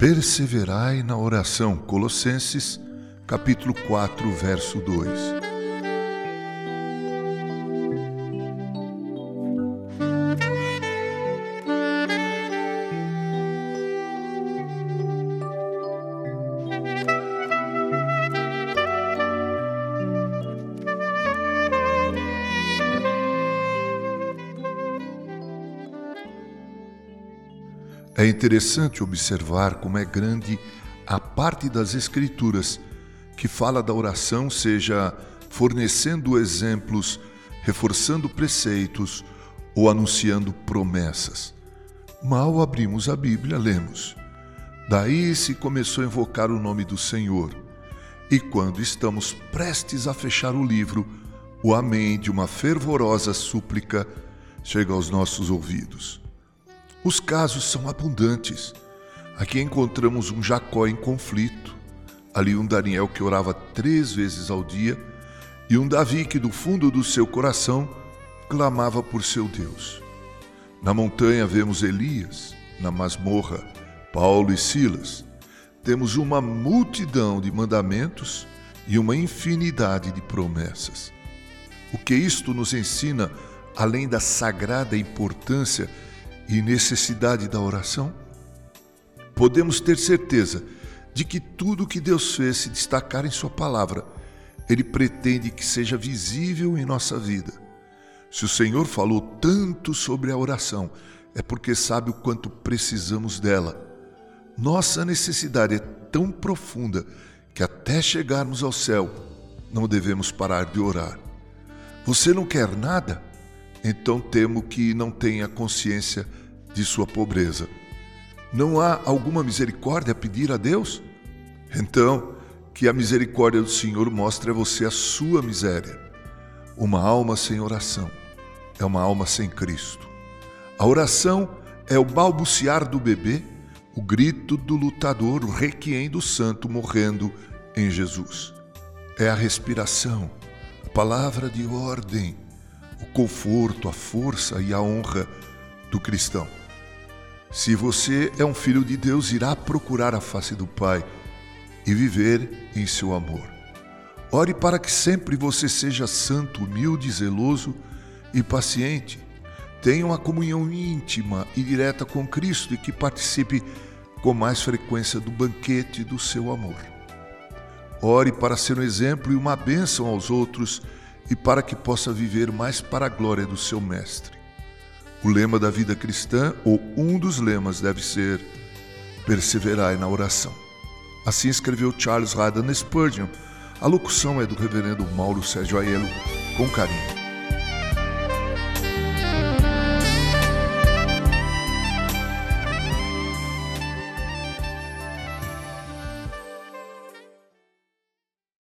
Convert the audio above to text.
Perseverai na oração. Colossenses, capítulo 4, verso 2. É interessante observar como é grande a parte das Escrituras que fala da oração, seja fornecendo exemplos, reforçando preceitos ou anunciando promessas. Mal abrimos a Bíblia, lemos. Daí se começou a invocar o nome do Senhor. E quando estamos prestes a fechar o livro, o Amém de uma fervorosa súplica chega aos nossos ouvidos. Os casos são abundantes. Aqui encontramos um Jacó em conflito, ali um Daniel que orava três vezes ao dia e um Davi que, do fundo do seu coração, clamava por seu Deus. Na montanha vemos Elias, na masmorra, Paulo e Silas. Temos uma multidão de mandamentos e uma infinidade de promessas. O que isto nos ensina, além da sagrada importância e necessidade da oração? Podemos ter certeza de que tudo que Deus fez se destacar em Sua palavra, Ele pretende que seja visível em nossa vida. Se o Senhor falou tanto sobre a oração, é porque sabe o quanto precisamos dela. Nossa necessidade é tão profunda que até chegarmos ao céu, não devemos parar de orar. Você não quer nada? Então temo que não tenha consciência de sua pobreza. Não há alguma misericórdia a pedir a Deus? Então, que a misericórdia do Senhor mostre a você a sua miséria. Uma alma sem oração é uma alma sem Cristo. A oração é o balbuciar do bebê, o grito do lutador, o requiem do santo morrendo em Jesus. É a respiração, a palavra de ordem, o conforto, a força e a honra do cristão. Se você é um filho de Deus, irá procurar a face do Pai e viver em seu amor. Ore para que sempre você seja santo, humilde, zeloso e paciente. Tenha uma comunhão íntima e direta com Cristo e que participe com mais frequência do banquete do seu amor. Ore para ser um exemplo e uma bênção aos outros e para que possa viver mais para a glória do seu Mestre. O lema da vida cristã, ou um dos lemas, deve ser: perseverai na oração. Assim escreveu Charles Haddon Spurgeon. A locução é do reverendo Mauro Sérgio Aiello, com carinho.